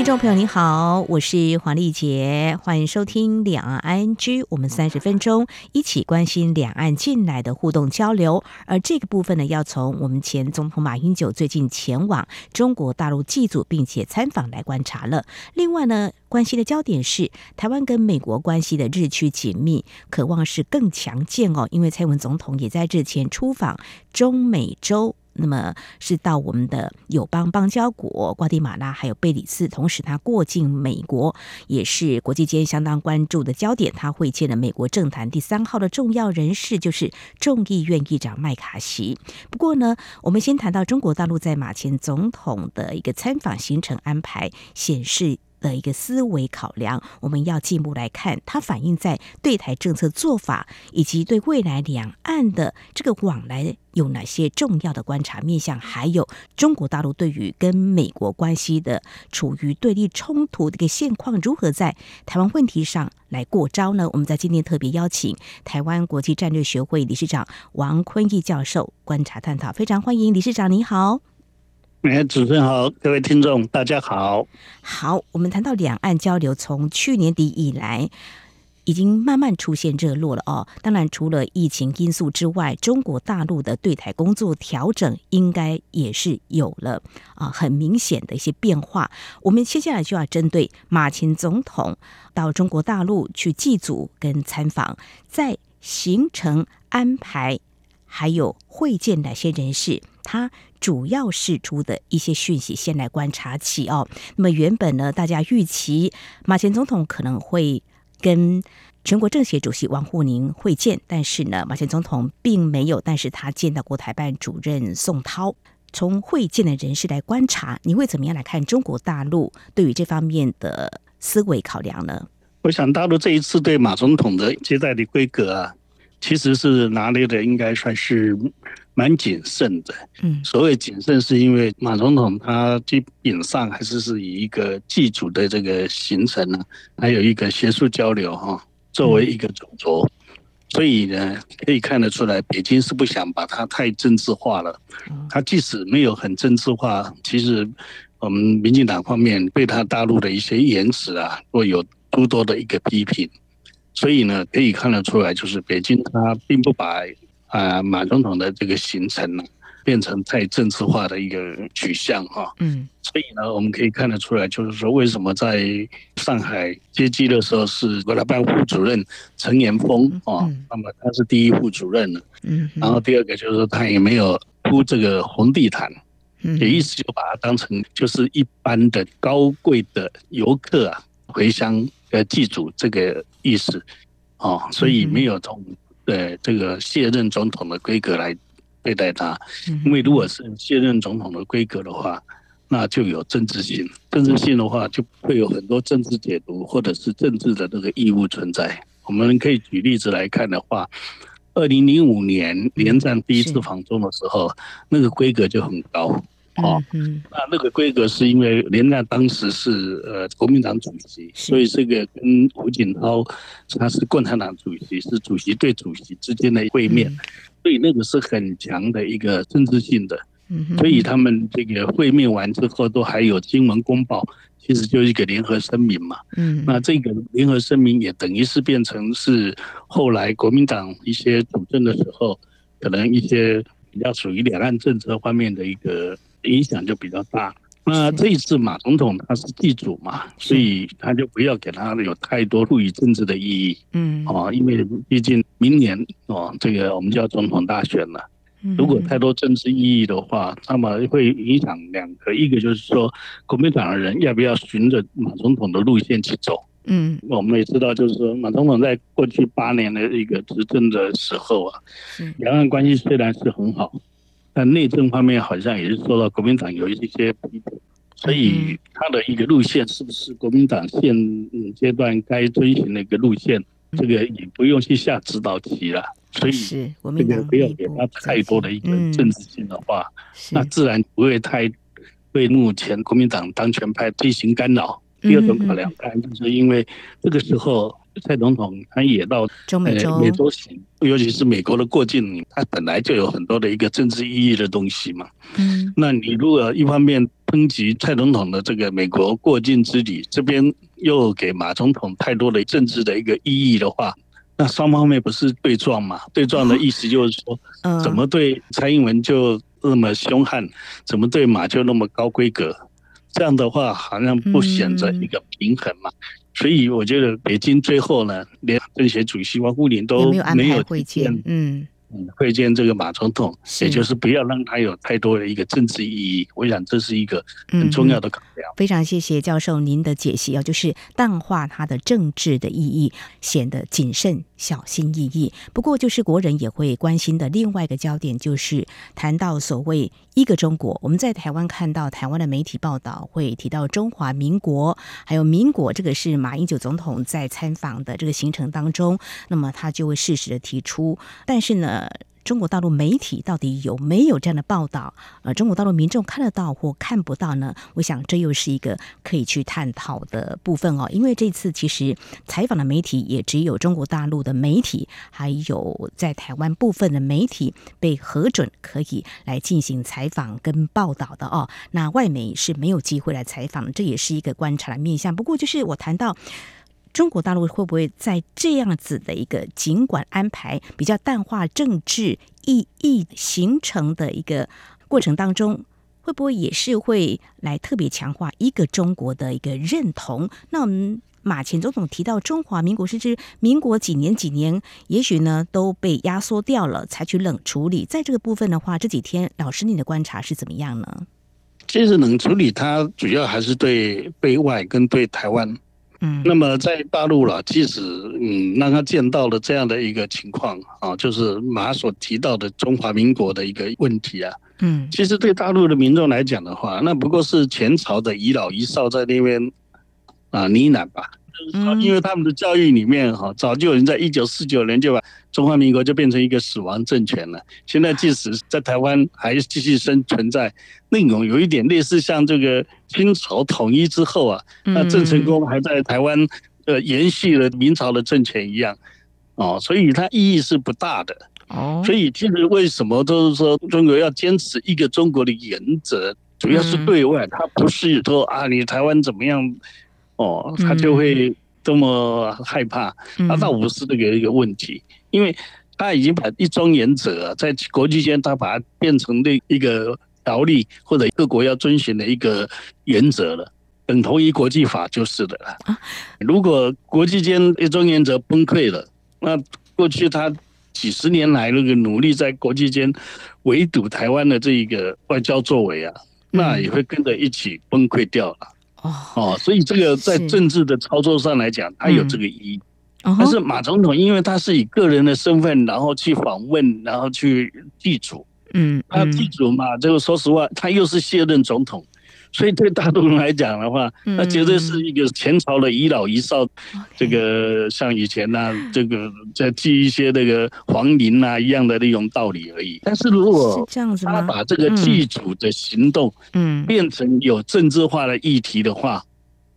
听众朋友您好，我是黄丽杰，欢迎收听两岸 ING，我们三十分钟一起关心两岸近来的互动交流。而这个部分呢，要从我们前总统马英九最近前往中国大陆祭祖并且参访来观察了。另外呢，关心的焦点是台湾跟美国关系的日趋紧密，渴望是更强健哦。因为蔡文总统也在日前出访中美洲。那么是到我们的友邦邦交国瓜地马拉，还有贝里斯，同时他过境美国，也是国际间相当关注的焦点。他会见了美国政坛第三号的重要人士，就是众议院议长麦卡锡。不过呢，我们先谈到中国大陆在马前总统的一个参访行程安排，显示。的一个思维考量，我们要进一步来看，它反映在对台政策做法，以及对未来两岸的这个往来有哪些重要的观察面向，还有中国大陆对于跟美国关系的处于对立冲突的一个现况，如何在台湾问题上来过招呢？我们在今天特别邀请台湾国际战略学会理事长王坤义教授观察探讨，非常欢迎理事长，你好。哎，主持人好，各位听众大家好。好，我们谈到两岸交流，从去年底以来，已经慢慢出现热络了哦。当然，除了疫情因素之外，中国大陆的对台工作调整，应该也是有了啊很明显的一些变化。我们接下来就要针对马前总统到中国大陆去祭祖跟参访，在行程安排还有会见哪些人士，他。主要释出的一些讯息，先来观察起哦。那么原本呢，大家预期马前总统可能会跟全国政协主席王沪宁会见，但是呢，马前总统并没有。但是他见到国台办主任宋涛。从会见的人士来观察，你会怎么样来看中国大陆对于这方面的思维考量呢？我想大陆这一次对马总统的接待的规格啊，其实是拿捏的应该算是。蛮谨慎的，嗯，所谓谨慎，是因为马总统他基本上还是是以一个祭祖的这个行程呢，还有一个学术交流哈，作为一个主轴，所以呢，可以看得出来，北京是不想把它太政治化了。他即使没有很政治化，其实我们民进党方面对他大陆的一些言辞啊，会有诸多的一个批评。所以呢，可以看得出来，就是北京他并不把。啊，马总统的这个行程呢，变成太政治化的一个取向哈。嗯，所以呢，我们可以看得出来，就是说，为什么在上海接机的时候是国台办副主任陈延峰啊？那么他是第一副主任了。嗯，然后第二个就是说，他也没有铺这个红地毯，也意思就把它当成就是一般的高贵的游客啊，回乡呃祭祖这个意思哦，所以没有从。对这个卸任总统的规格来对待他，因为如果是卸任总统的规格的话，那就有政治性。政治性的话，就会有很多政治解读或者是政治的那个义务存在。我们可以举例子来看的话，二零零五年连战第一次访中的时候，那个规格就很高。哦，那那个规格是因为连战当时是呃国民党主席，所以这个跟胡锦涛他是共产党主席，是主席对主席之间的会面，所以那个是很强的一个政治性的。所以他们这个会面完之后都还有新闻公报，其实就是一个联合声明嘛。嗯，那这个联合声明也等于是变成是后来国民党一些主政的时候，可能一些比较属于两岸政策方面的一个。影响就比较大。那这一次马总统他是地主嘛，所以他就不要给他有太多赋予政治的意义。嗯，哦，因为毕竟明年哦，这个我们就要总统大选了。如果太多政治意义的话，那么会影响两个，一个就是说国民党的人要不要循着马总统的路线去走。嗯，我们也知道，就是说马总统在过去八年的一个执政的时候啊，两岸关系虽然是很好。但内政方面好像也是受到国民党有一些批评，所以他的一个路线是不是国民党现阶段该遵循的一个路线，这个也不用去下指导棋了。所以这个不要给他太多的一个政治性的话，那自然不会太对目前国民党当权派进行干扰。第二种考量当然就是因为这个时候蔡总统他也到中美洲美洲行，尤其是美国的过境，他本来就有很多的一个政治意义的东西嘛。嗯，那你如果一方面抨击蔡总统的这个美国过境之旅，这边又给马总统太多的政治的一个意义的话，那双方面不是对撞嘛？对撞的意思就是说，怎么对蔡英文就那么凶悍，怎么对马就那么高规格？这样的话，好像不显着一个平衡嘛。所以我觉得北京最后呢，连政协主席王沪宁都没有会见，嗯。嗯，会见这个马总统，也就是不要让他有太多的一个政治意义。我想这是一个很重要的考量。嗯，非常谢谢教授您的解析啊，就是淡化他的政治的意义，显得谨慎小心翼翼。不过，就是国人也会关心的另外一个焦点，就是谈到所谓一个中国。我们在台湾看到台湾的媒体报道会提到中华民国，还有民国，这个是马英九总统在参访的这个行程当中，那么他就会适时的提出。但是呢，中国大陆媒体到底有没有这样的报道？呃，中国大陆民众看得到或看不到呢？我想这又是一个可以去探讨的部分哦。因为这次其实采访的媒体也只有中国大陆的媒体，还有在台湾部分的媒体被核准可以来进行采访跟报道的哦。那外媒是没有机会来采访的，这也是一个观察的面向。不过就是我谈到。中国大陆会不会在这样子的一个尽管安排比较淡化政治意义形成的一个过程当中，会不会也是会来特别强化一个中国的一个认同？那我们马前总统提到中华民国是指民国几年几年，也许呢都被压缩掉了，采取冷处理。在这个部分的话，这几天老师你的观察是怎么样呢？其实冷处理它主要还是对对外跟对台湾。嗯，那么在大陆了，即使嗯让他见到了这样的一个情况啊，就是马所提到的中华民国的一个问题啊，嗯，其实对大陆的民众来讲的话，那不过是前朝的遗老遗少在那边啊呢喃吧。嗯，因为他们的教育里面哈，早就有人在一九四九年就把中华民国就变成一个死亡政权了。现在即使在台湾还继续生存在那种有一点类似像这个清朝统一之后啊，那郑成功还在台湾呃延续了明朝的政权一样哦，所以它意义是不大的哦。所以其实为什么都是说中国要坚持一个中国的原则，主要是对外，它不是说啊你台湾怎么样。哦，他就会这么害怕，那倒不是这个一个问题，因为他已经把一中原则在国际间，他把它变成那一个条例或者各国要遵循的一个原则了，等同于国际法就是的了。如果国际间一中原则崩溃了，那过去他几十年来那个努力在国际间围堵台湾的这一个外交作为啊，那也会跟着一起崩溃掉了。哦，所以这个在政治的操作上来讲，他有这个意义。但是马总统，因为他是以个人的身份，然后去访问，然后去祭祖。嗯，他祭祖嘛，这个说实话，他又是卸任总统。所以对大陆人来讲的话，那绝对是一个前朝的遗老遗少，这个像以前呐，这个在祭一些那个皇陵呐一样的那种道理而已。但是如果他把这个祭祖的行动，嗯，变成有政治化的议题的话，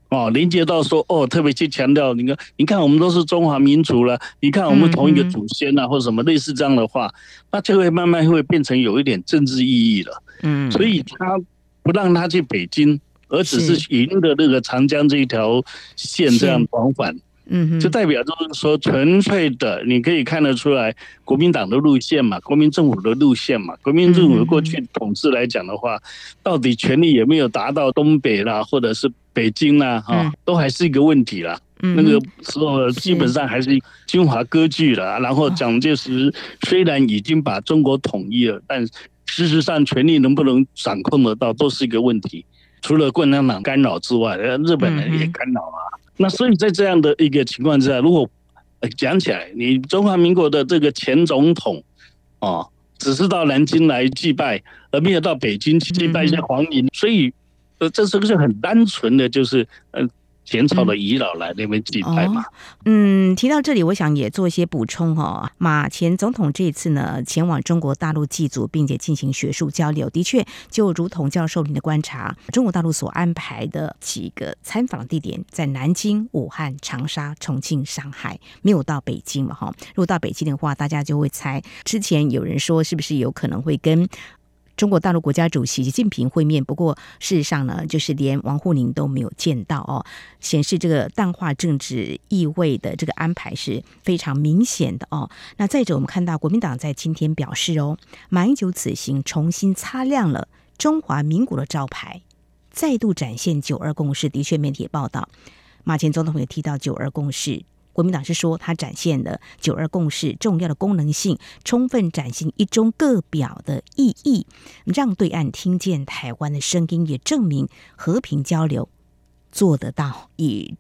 哦，连接到说哦，特别去强调，你看，你看我们都是中华民族了，你看我们同一个祖先呐，或者什么类似这样的话，那就会慢慢会变成有一点政治意义了。嗯，所以他。不让他去北京，而只是。沿着那个长江这一条线这样往返，嗯，就代表就是说纯粹的，你可以看得出来国民党的路线嘛，国民政府的路线嘛，国民政府过去统治来讲的话，到底权力有没有达到东北啦，或者是北京啦，哈，都还是一个问题啦。那个时候基本上还是军阀割据了，然后蒋介石虽然已经把中国统一了，但事实上，权力能不能掌控得到，都是一个问题。除了共产党干扰之外，日本人也干扰啊。那所以在这样的一个情况之下，如果讲起来，你中华民国的这个前总统啊，只是到南京来祭拜，而没有到北京去祭拜一些皇陵，所以呃，这是不是很单纯的，就是呃，前朝的遗老来那边祭拜嘛。嗯，提到这里，我想也做一些补充哦。马前总统这次呢，前往中国大陆祭祖，并且进行学术交流，的确就如同教授您的观察，中国大陆所安排的几个参访地点在南京、武汉、长沙、重庆、上海，没有到北京嘛？哈，如果到北京的话，大家就会猜，之前有人说是不是有可能会跟。中国大陆国家主席习近平会面，不过事实上呢，就是连王沪宁都没有见到哦，显示这个淡化政治意味的这个安排是非常明显的哦。那再者，我们看到国民党在今天表示哦，马英九此行重新擦亮了中华民国的招牌，再度展现九二共识。的确，媒体报道，马前总统也提到九二共识。国民党是说，它展现了九二共识重要的功能性，充分展现一中各表的意义，让对岸听见台湾的声音，也证明和平交流做得到。以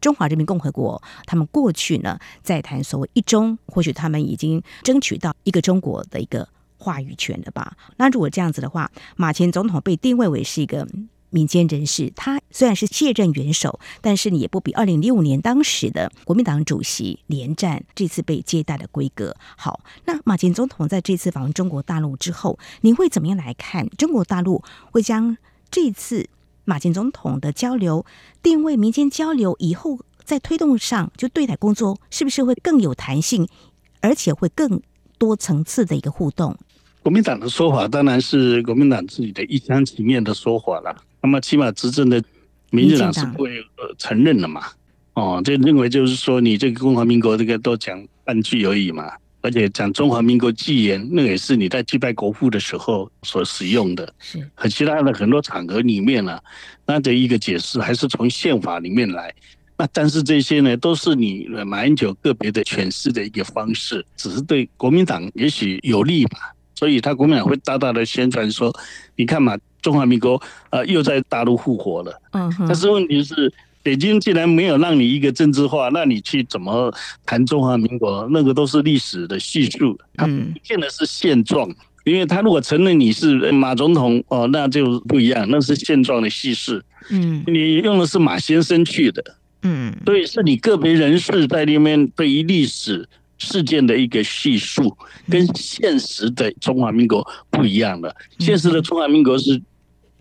中华人民共和国，他们过去呢在谈所谓一中，或许他们已经争取到一个中国的一个话语权了吧？那如果这样子的话，马前总统被定位为是一个。民间人士，他虽然是卸任元首，但是也不比二零零五年当时的国民党主席连战这次被接待的规格好。那马前总统在这次访问中国大陆之后，你会怎么样来看？中国大陆会将这次马前总统的交流定位民间交流，以后在推动上就对台工作是不是会更有弹性，而且会更多层次的一个互动？国民党的说法当然是国民党自己的一厢情愿的说法了。那么起码执政的民进党是不会承认的嘛？哦，就认为就是说你这个中华民国这个都讲半句而已嘛，而且讲中华民国纪言，那也是你在祭拜国父的时候所使用的，是和其他的很多场合里面呢，那的一个解释还是从宪法里面来。那但是这些呢，都是你马英九个别的诠释的一个方式，只是对国民党也许有利吧，所以他国民党会大大的宣传说，你看嘛。中华民国呃又在大陆复活了，嗯，但是问题是，北京既然没有让你一个政治化，那你去怎么谈中华民国？那个都是历史的叙述，它不见得是现状。因为他如果承认你是马总统哦，那就不一样，那是现状的叙事。嗯，你用的是马先生去的，嗯，所以是你个别人士在里面对于历史事件的一个叙述，跟现实的中华民国不一样的。现实的中华民国是。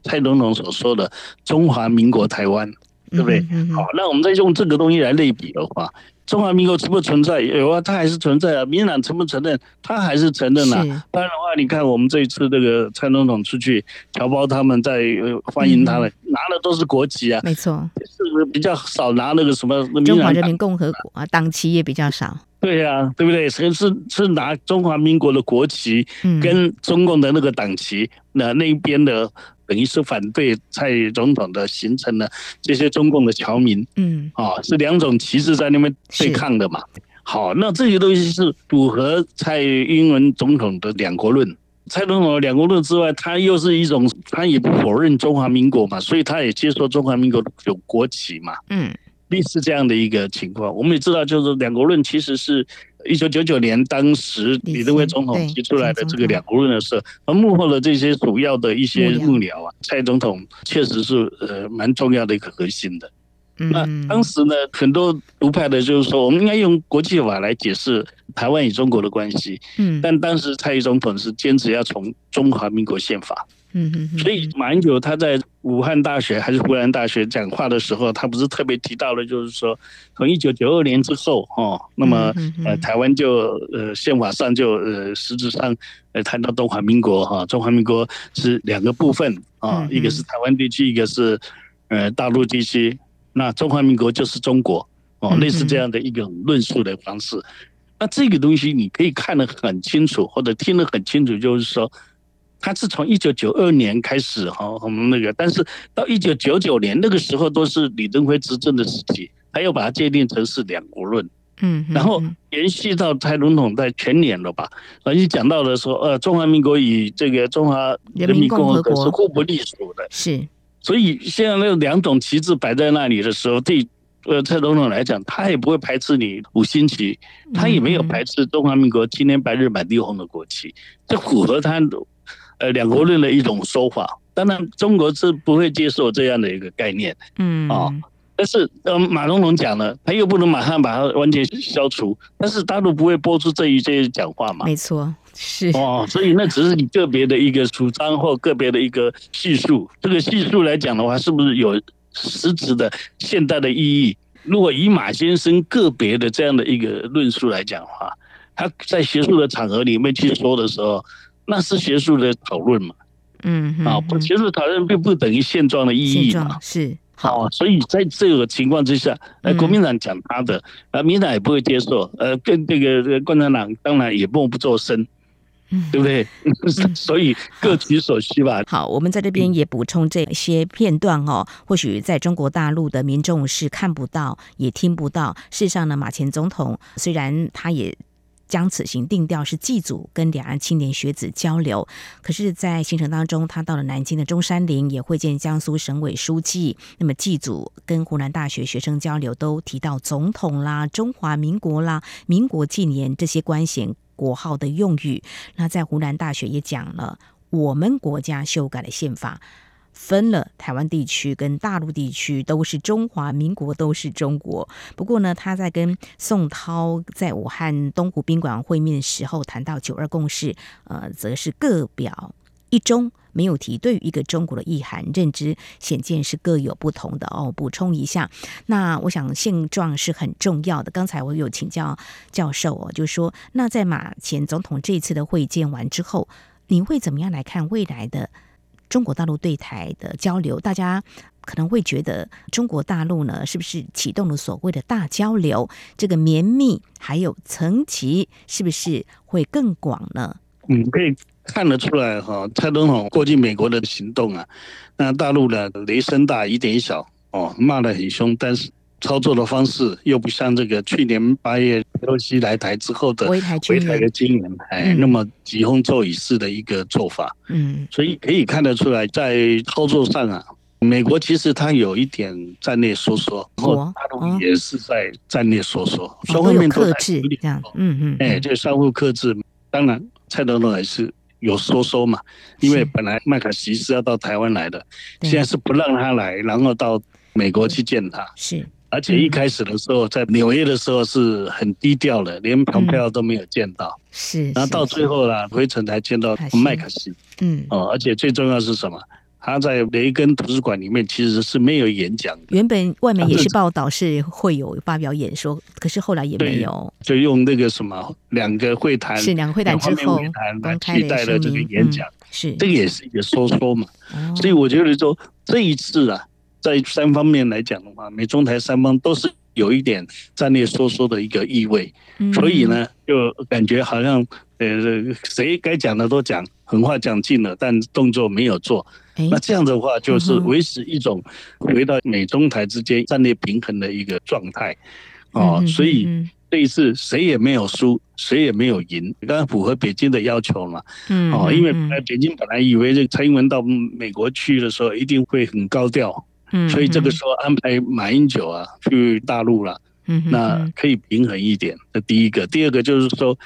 蔡总统所说的中华民国台湾，对不对？好，那我们再用这个东西来类比的话，中华民国存不存在？有啊，它还是存在啊。民进党承不承认？它还是承认啊。当然的话，你看我们这一次这个蔡总统出去，侨胞他们在欢迎他了，拿的都是国旗啊。没错，是比较少拿那个什么中华人民共和国啊，党旗也比较少。对呀、啊，对不对？是是是拿中华民国的国旗跟中共的那个党旗，那那一边的。等于是反对蔡总统的形成了，这些中共的侨民，嗯，啊，是两种旗帜在那边对抗的嘛。好，那这些东西是符合蔡英文总统的两国论。蔡总统的两国论之外，他又是一种，他也不否认中华民国嘛，所以他也接受中华民国有国旗嘛。嗯，类似这样的一个情况。我们也知道，就是两国论其实是。一九九九年，当时李登辉总统提出来的这个两国论的时候，而幕后的这些主要的一些幕僚啊，蔡总统确实是呃蛮重要的一个核心的。那当时呢，很多独派的就是说，我们应该用国际法来解释台湾与中国的关系。嗯，但当时蔡总统是坚持要从中华民国宪法。嗯嗯，所以马英九他在武汉大学还是湖南大学讲话的时候，他不是特别提到了，就是说从一九九二年之后，哦，那么呃台湾就呃宪法上就呃实质上呃谈到中华民国哈，中华民国是两个部分啊，一个是台湾地区，一个是呃大陆地区，那中华民国就是中国哦，类似这样的一个论述的方式。那这个东西你可以看得很清楚，或者听得很清楚，就是说。他是从一九九二年开始哈，我们那个，但是到一九九九年那个时候都是李登辉执政的时期，他又把它界定成是两国论，嗯，然后延续到蔡总统在全年了吧，而且讲到了说，呃，中华民国与这个中华人民共和国是互不隶属的，是，所以现在那两种旗帜摆在那里的时候，对呃蔡总统来讲，他也不会排斥你五星旗，他也没有排斥中华民国青天白日满地红的国旗，这符合他。呃，两国论的一种说法，当然中国是不会接受这样的一个概念，嗯啊，但是呃，马龙龙讲了，他又不能马上把它完全消除，但是大陆不会播出这一些讲话嘛？没错，是哦，所以那只是你个别的一个主张或个别的一个叙述。这个叙述来讲的话，是不是有实质的现代的意义？如果以马先生个别的这样的一个论述来讲的话，他在学术的场合里面去说的时候，那是学术的讨论嘛？嗯，啊，不，学术讨论并不等于现状的意义嘛？是。好，所以在这个情况之下，呃，国民党讲他的，呃，民党也不会接受，呃，跟这个共产党当然也默不作声，嗯，对不对？所以各取所需吧。好，我们在这边也补充这些片段哦。或许在中国大陆的民众是看不到，也听不到。事实上呢，马前总统虽然他也。将此行定调是祭祖跟两岸青年学子交流，可是，在行程当中，他到了南京的中山陵，也会见江苏省委书记。那么祭祖跟湖南大学学生交流，都提到总统啦、中华民国啦、民国纪年这些官衔国号的用语。那在湖南大学也讲了，我们国家修改了宪法。分了台湾地区跟大陆地区，都是中华民国，都是中国。不过呢，他在跟宋涛在武汉东湖宾馆会面的时候，谈到九二共识，呃，则是各表一中，没有提对于一个中国的意涵认知，显见是各有不同的哦。补充一下，那我想现状是很重要的。刚才我有请教教授哦，就说，那在马前总统这次的会见完之后，你会怎么样来看未来的？中国大陆对台的交流，大家可能会觉得中国大陆呢，是不是启动了所谓的大交流？这个绵密还有层级，是不是会更广呢？嗯，可以看得出来哈，蔡总统过去美国的行动啊，那大陆呢雷声大雨点小哦，骂得很凶，但是。操作的方式又不像这个去年八月佩洛西来台之后的回台的经验，哎，那么疾风骤雨式的一个做法。嗯，所以可以看得出来，在操作上啊，美国其实它有一点战略收缩，然后大陆也是在战略收缩，双方面都在克制这样。嗯嗯，哎，就相互克制。当然，蔡总统还是有收缩嘛，因为本来麦卡锡是要到台湾来的，现在是不让他来，然后到美国去见他。是。而且一开始的时候，在纽约的时候是很低调的，连蓬佩奥都没有见到。是，然后到最后呢，回程才见到麦卡锡。嗯，哦，而且最重要是什么？他在雷根图书馆里面其实是没有演讲。原本外面也是报道是会有发表演说，可是后来也没有。就用那个什么两个会谈，是两个会谈之后来替代了这个演讲。是，这个也是一个说说嘛。所以我觉得说这一次啊。在三方面来讲的话，美中台三方都是有一点战略收缩的一个意味，所以呢，就感觉好像呃，谁该讲的都讲，狠话讲尽了，但动作没有做。那这样的话，就是维持一种回到美中台之间战略平衡的一个状态。哦，所以这一次谁也没有输，谁也没有赢，刚刚符合北京的要求嘛。哦，因为北京本来以为这蔡英文到美国去的时候一定会很高调。所以这个时候安排马英九啊去大陆了，那可以平衡一点。这第一个，第二个就是说，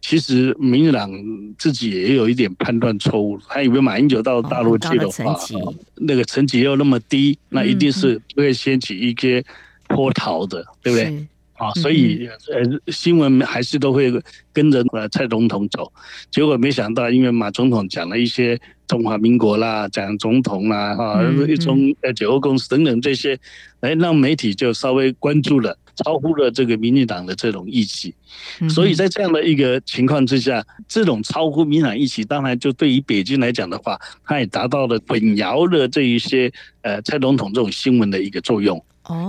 其实民进党自己也有一点判断错误，他以为马英九到大陆去的话，那个层级又那么低，那一定是会掀起一些波涛的，对不对？啊，所以呃，新闻还是都会跟着呃蔡总统走，结果没想到，因为马总统讲了一些中华民国啦，讲总统啦，哈，一中呃九二共识等等这些，来让媒体就稍微关注了，超乎了这个民进党的这种预期。所以在这样的一个情况之下，这种超乎民进党预期，当然就对于北京来讲的话，它也达到了混淆了这一些呃蔡总统这种新闻的一个作用。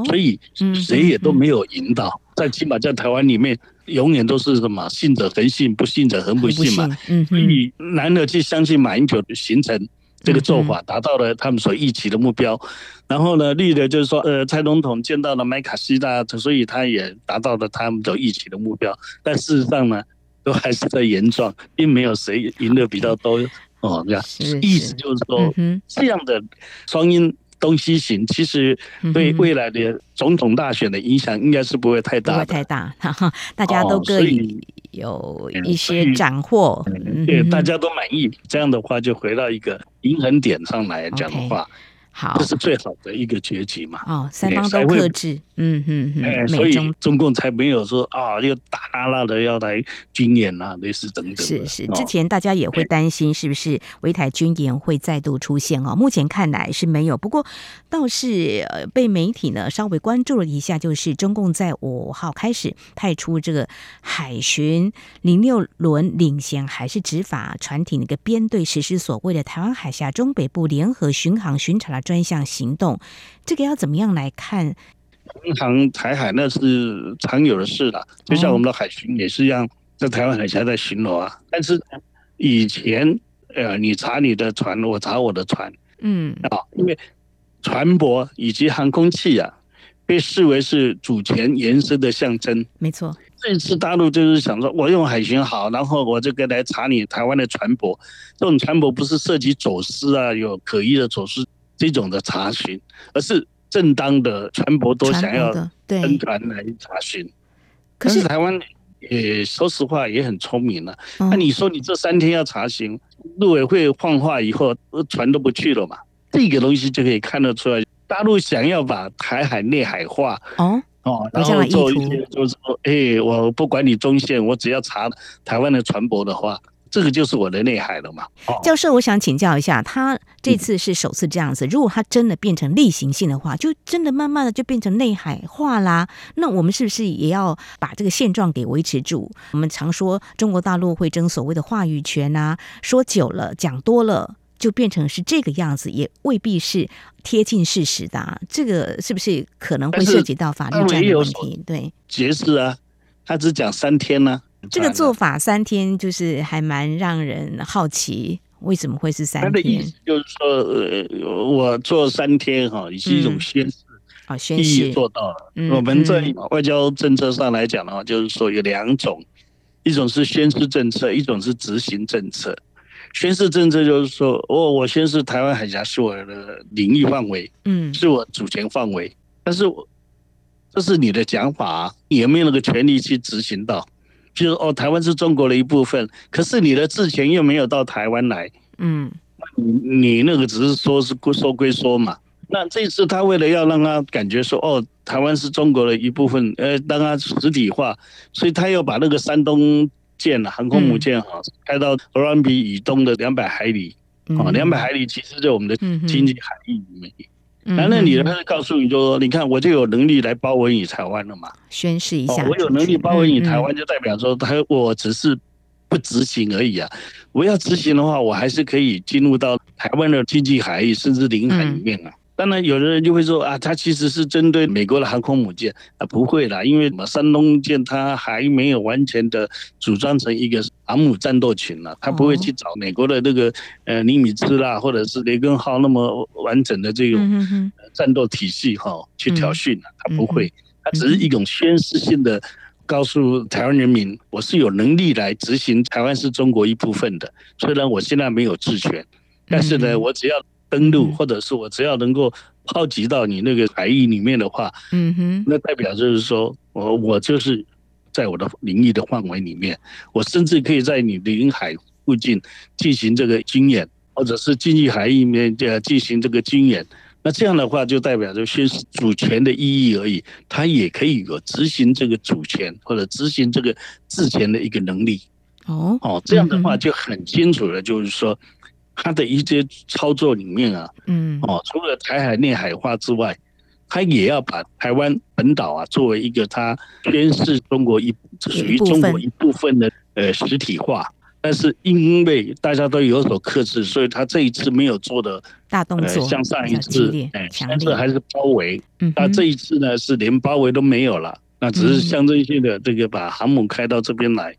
所以谁也都没有赢到，在起码在台湾里面，永远都是什么信者恒信，不信者恒不信嘛。所以难得去相信马英九的行程这个做法，达到了他们所预期的目标。然后呢，绿的就是说，呃，蔡总统见到了麦卡锡啦，所以他也达到了他们所预期的目标。但事实上呢，都还是在原状，并没有谁赢的比较多。哦，这样意思就是说，这样的双赢。东西行其实对未来的总统大选的影响应该是不会太大，不会太大，大家都可以有一些斩获，对，大家都满意。这样的话就回到一个平衡点上来讲的话，好，这是最好的一个结局嘛。哦，三方都克制，嗯嗯嗯，所以中共才没有说啊，又大啦啦的要来军演啊，类似等等。是是，之前大家也会担心是不是围台军演会再度出现哦？目前看来是没有，不过倒是呃被媒体呢稍微关注了一下，就是中共在五号开始派出这个海巡零六轮领衔还是执法船艇那个编队，实施所谓的台湾海峡中北部联合巡航巡查的专项行动，这个要怎么样来看？巡航台海那是常有的事了，就像我们的海巡也是一样，在台湾海峡在巡逻啊。但是以前，呃，你查你的船，我查我的船，嗯啊，因为船舶以及航空器啊，被视为是主权延伸的象征。没错，这次大陆就是想说，我用海巡好，然后我这个来查你台湾的船舶，这种船舶不是涉及走私啊，有可疑的走私这种的查询，而是。正当的船舶都想要登船来查询，可是台湾也说实话也很聪明了。那你说你这三天要查询，陆委会放话以后，船都不去了嘛？这个东西就可以看得出来，大陆想要把台海内海化哦哦，然后做一些就是说，哎，我不管你中线，我只要查台湾的船舶的话。这个就是我的内海了嘛，教授，我想请教一下，他这次是首次这样子。如果他真的变成例行性的话，就真的慢慢的就变成内海化啦。那我们是不是也要把这个现状给维持住？我们常说中国大陆会争所谓的话语权啊，说久了讲多了就变成是这个样子，也未必是贴近事实的啊。这个是不是可能会涉及到法律战的问题？对，解释啊，他只讲三天呢、啊。这个做法三天，就是还蛮让人好奇，为什么会是三天？他的意思就是说，呃，我做三天哈，也是一种宣示，啊，宣示意义做到了。我们在外交政策上来讲的话，就是说有两种，一种是宣示政策，一种是执行政策。宣示政策就是说，哦，我宣示台湾海峡是我的领域范围，嗯，是我主权范围，但是我这是你的讲法，你有没有那个权利去执行到？就是哦，台湾是中国的一部分，可是你的治权又没有到台湾来，嗯，你你那个只是说是说归说嘛。那这次他为了要让他感觉说哦，台湾是中国的一部分，呃，让他实体化，所以他又把那个山东舰啊航空母舰哈开到鹅銮比以东的两百海里，啊，两百海里其实就我们的经济海域里面。那那你他告诉你就说，你看我就有能力来包围你台湾了嘛？宣示一下，我有能力包围你台湾，就代表说他我只是不执行而已啊。我要执行的话，我还是可以进入到台湾的经济海域甚至领海里面啊。当然，有的人就会说啊，他其实是针对美国的航空母舰啊，不会啦，因为什么山东舰它还没有完全的组装成一个航母战斗群呢，它不会去找美国的那个呃尼米兹啦，或者是雷根号那么完整的这种战斗体系哈去挑衅了，他不会，它只是一种宣示性的告诉台湾人民，我是有能力来执行台湾是中国一部分的，虽然我现在没有治权，但是呢，我只要。登陆，或者是我只要能够炮击到你那个海域里面的话，嗯哼，那代表就是说我我就是在我的领域的范围里面，我甚至可以在你领海附近进行这个军演，或者是经济海域里面呃进行这个军演。那这样的话就代表着宣示主权的意义而已，它也可以有执行这个主权或者执行这个治权的一个能力。哦哦，这样的话就很清楚了，就是说。他的一些操作里面啊，嗯，哦，除了台海内海化之外，他也要把台湾本岛啊作为一个他宣示中国一属于中国一部分的呃实体化。但是因为大家都有所克制，所以他这一次没有做的大动作，像上一次，哎，上次还是包围，那这一次呢是连包围都没有了。那只是象征性的这个把航母开到这边来。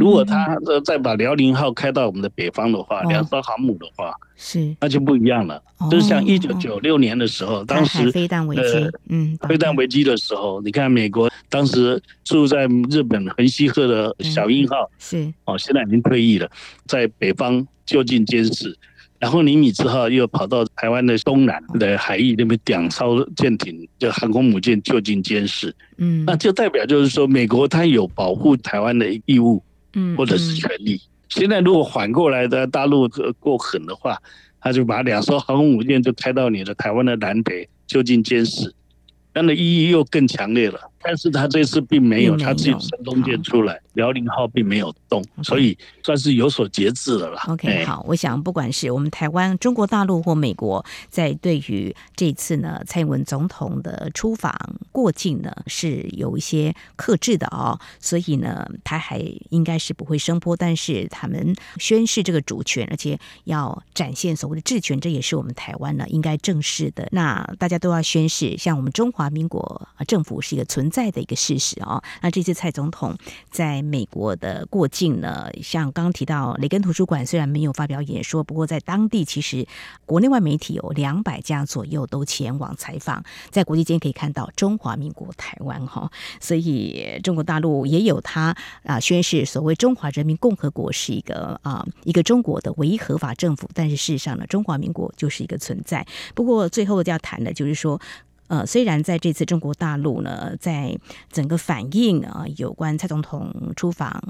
如果他再把辽宁号开到我们的北方的话，两艘航母的话，是。那就不一样了。就是像一九九六年的时候，当时飞弹危机，嗯，飞弹危机的时候，你看美国当时住在日本横须贺的小鹰号，是。哦，现在已经退役了，在北方就近监视。然后尼米兹号又跑到台湾的东南的海域那边，两艘舰艇就航空母舰就近监视，嗯，那就代表就是说，美国它有保护台湾的义务，嗯，或者是权利。现在如果反过来的大陆够狠的话，他就把两艘航空母舰就开到你的台湾的南北，就近监视。那的意义又更强烈了，但是他这次并没有，他自己声东击出来，辽宁号并没有动，所以算是有所节制了啦。OK，好，我想不管是我们台湾、中国大陆或美国，在对于这次呢，蔡英文总统的出访过境呢，是有一些克制的哦，所以呢，他还应该是不会声波，但是他们宣示这个主权，而且要展现所谓的治权，这也是我们台湾呢应该正视的。那大家都要宣誓，像我们中华。民国政府是一个存在的一个事实哦。那这次蔡总统在美国的过境呢，像刚提到雷根图书馆虽然没有发表演说，不过在当地其实国内外媒体有两百家左右都前往采访，在国际间可以看到中华民国台湾哈，所以中国大陆也有他啊宣示所谓中华人民共和国是一个啊一个中国的唯一合法政府，但是事实上呢，中华民国就是一个存在。不过最后要谈的就是说。呃，虽然在这次中国大陆呢，在整个反应啊，有关蔡总统出访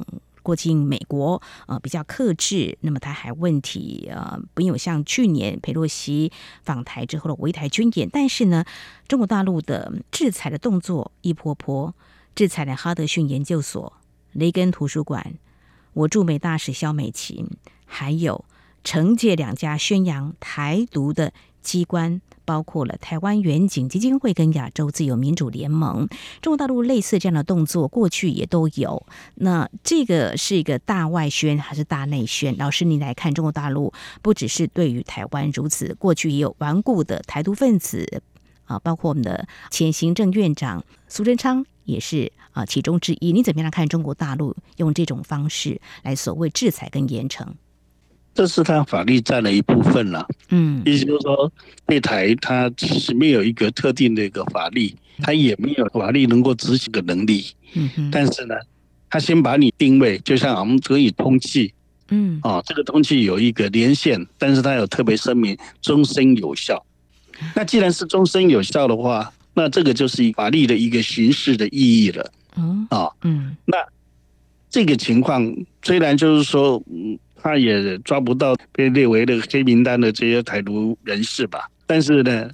过境美国，呃，比较克制，那么台海问题呃，没有像去年裴洛西访台之后的围台军演，但是呢，中国大陆的制裁的动作一波波，制裁了哈德逊研究所、雷根图书馆、我驻美大使肖美琴，还有惩戒两家宣扬台独的机关。包括了台湾远景基金会跟亚洲自由民主联盟，中国大陆类似这样的动作，过去也都有。那这个是一个大外宣还是大内宣？老师，你来看，中国大陆不只是对于台湾如此，过去也有顽固的台独分子啊，包括我们的前行政院长苏贞昌也是啊其中之一。你怎么样来看中国大陆用这种方式来所谓制裁跟严惩？这是他法律占了一部分了，嗯，意思就是说，对台他其实没有一个特定的一个法律，他也没有法律能够执行的能力，嗯，但是呢，他先把你定位，就像我们可以通气，嗯，啊，这个通气有一个年限，但是他有特别声明终身有效，那既然是终身有效的话，那这个就是法律的一个形式的意义了，嗯，啊，嗯，那这个情况虽然就是说，嗯。他也抓不到被列为的黑名单的这些台独人士吧？但是呢，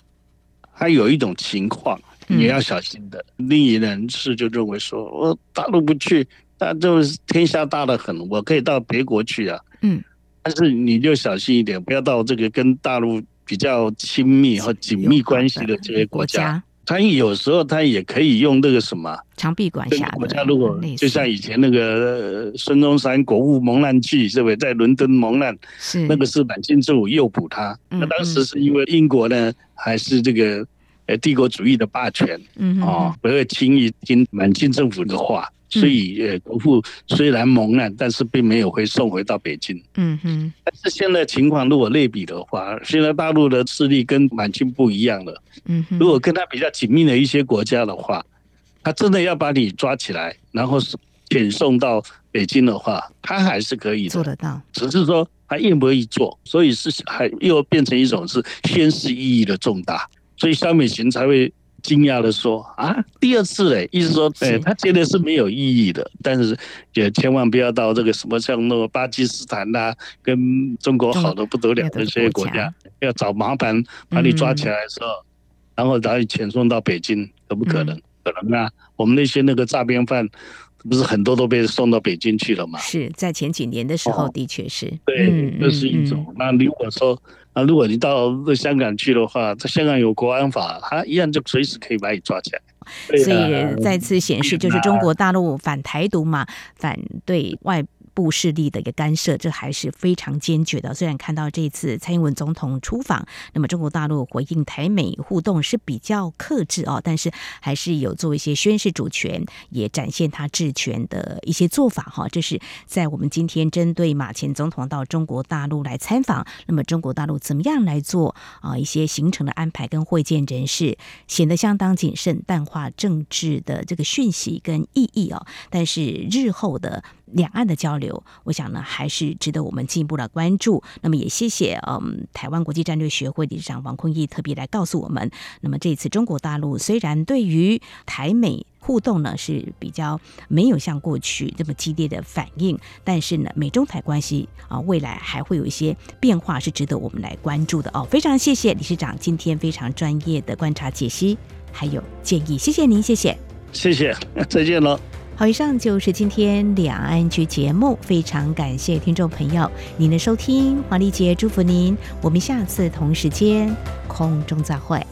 还有一种情况也要小心的。嗯、另一人士就认为说，我大陆不去，那就是天下大得很，我可以到别国去啊。嗯，但是你就小心一点，不要到这个跟大陆比较亲密和紧密关系的这些国家。他有时候他也可以用那个什么长臂管辖国家，如果就像以前那个孙中山国务蒙难记，是不是在伦敦蒙难？是那个是满清政府诱捕他。那当时是因为英国呢，还是这个呃帝国主义的霸权，嗯哦，不会轻易听满清政府的话。所以，呃，国父虽然蒙难，但是并没有回送回到北京。嗯哼。但是现在情况如果类比的话，现在大陆的势力跟满清不一样了。嗯哼。如果跟他比较紧密的一些国家的话，他真的要把你抓起来，然后遣送到北京的话，他还是可以的。做得到。只是说他愿不愿意做，所以是还又变成一种是宣示意义的重大，所以萧美琴才会。惊讶的说啊，第二次嘞，意思说，哎，他觉得是没有意义的，但是也千万不要到这个什么像那个巴基斯坦呐、啊，跟中国好的不得了的这些国家，要找麻烦把你抓起来的时候，然后把你遣送到北京，可不可能？可能啊，我们那些那个诈骗犯，不是很多都被送到北京去了吗？是在前几年的时候，的确是，对，这是一种。那如果说。那如果你到香港去的话，在香港有国安法，他一样就随时可以把你抓起来。所以再次显示，就是中国大陆反台独嘛，反对外。部势力的一个干涉，这还是非常坚决的。虽然看到这次蔡英文总统出访，那么中国大陆回应台美互动是比较克制哦，但是还是有做一些宣示主权，也展现他治权的一些做法哈。这是在我们今天针对马前总统到中国大陆来参访，那么中国大陆怎么样来做啊一些行程的安排跟会见人士，显得相当谨慎，淡化政治的这个讯息跟意义哦。但是日后的两岸的交流，我想呢还是值得我们进一步的关注。那么也谢谢嗯台湾国际战略学会理事长王坤义特别来告诉我们，那么这次中国大陆虽然对于台美互动呢是比较没有像过去这么激烈的反应，但是呢美中台关系啊未来还会有一些变化是值得我们来关注的哦。非常谢谢理事长今天非常专业的观察解析还有建议，谢谢您，谢谢，谢谢，再见了。好，以上就是今天两岸局节目，非常感谢听众朋友您的收听，黄丽杰祝福您，我们下次同时间空中再会。